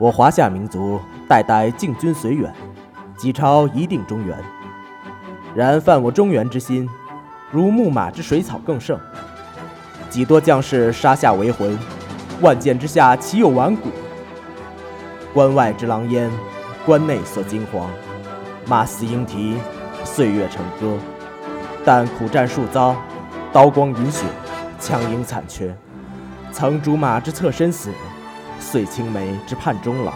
我华夏民族代代敬君随远，几超一定中原。然犯我中原之心，如木马之水草更盛。几多将士杀下为魂，万箭之下岂有顽骨？关外之狼烟，关内所惊惶。马嘶鹰啼，岁月成歌。但苦战数遭，刀光饮血，枪缨残缺。曾竹马之侧身死。遂青梅之盼终老，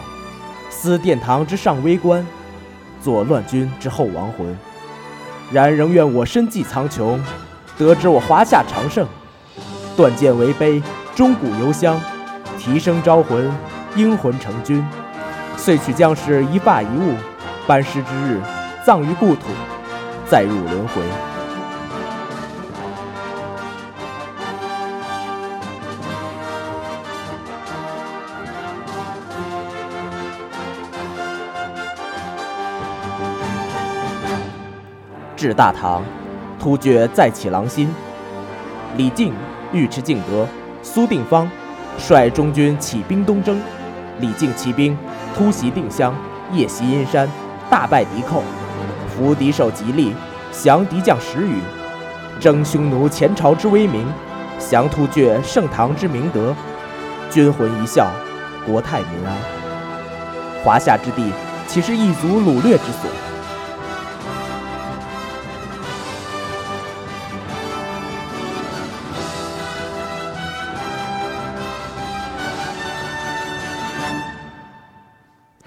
思殿堂之上微观，作乱军之后亡魂。然仍愿我身寄苍穹，得知我华夏长盛。断剑为碑，钟鼓犹香，提声招魂，英魂成军。遂取将士一发一物，班师之日，葬于故土，再入轮回。至大唐，突厥再起狼心。李靖尉迟敬德、苏定方率中军起兵东征。李靖骑兵突袭定襄，夜袭阴山，大败敌寇，俘敌首吉利，降敌将十余，征匈奴前朝之威名，降突厥盛唐之明德。军魂一笑，国泰民安。华夏之地，岂是一族掳掠之所？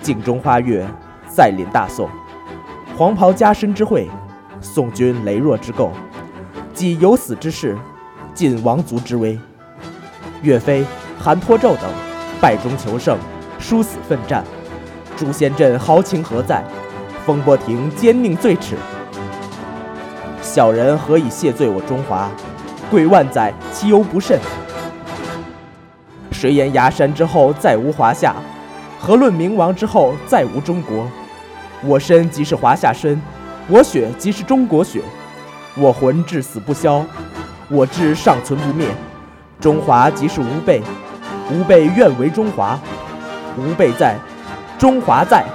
镜中花月，再临大宋。黄袍加身之会，宋军羸弱之构，即有死之事，尽王族之威。岳飞、韩托胄等败中求胜，殊死奋战。朱仙镇豪情何在？风波亭奸佞最耻。小人何以谢罪我中华？贵万载，其犹不甚？谁言崖山之后再无华夏？何论明亡之后再无中国？我身即是华夏身，我血即是中国血，我魂至死不消，我志尚存不灭。中华即是吾辈，吾辈愿为中华。吾辈在，中华在。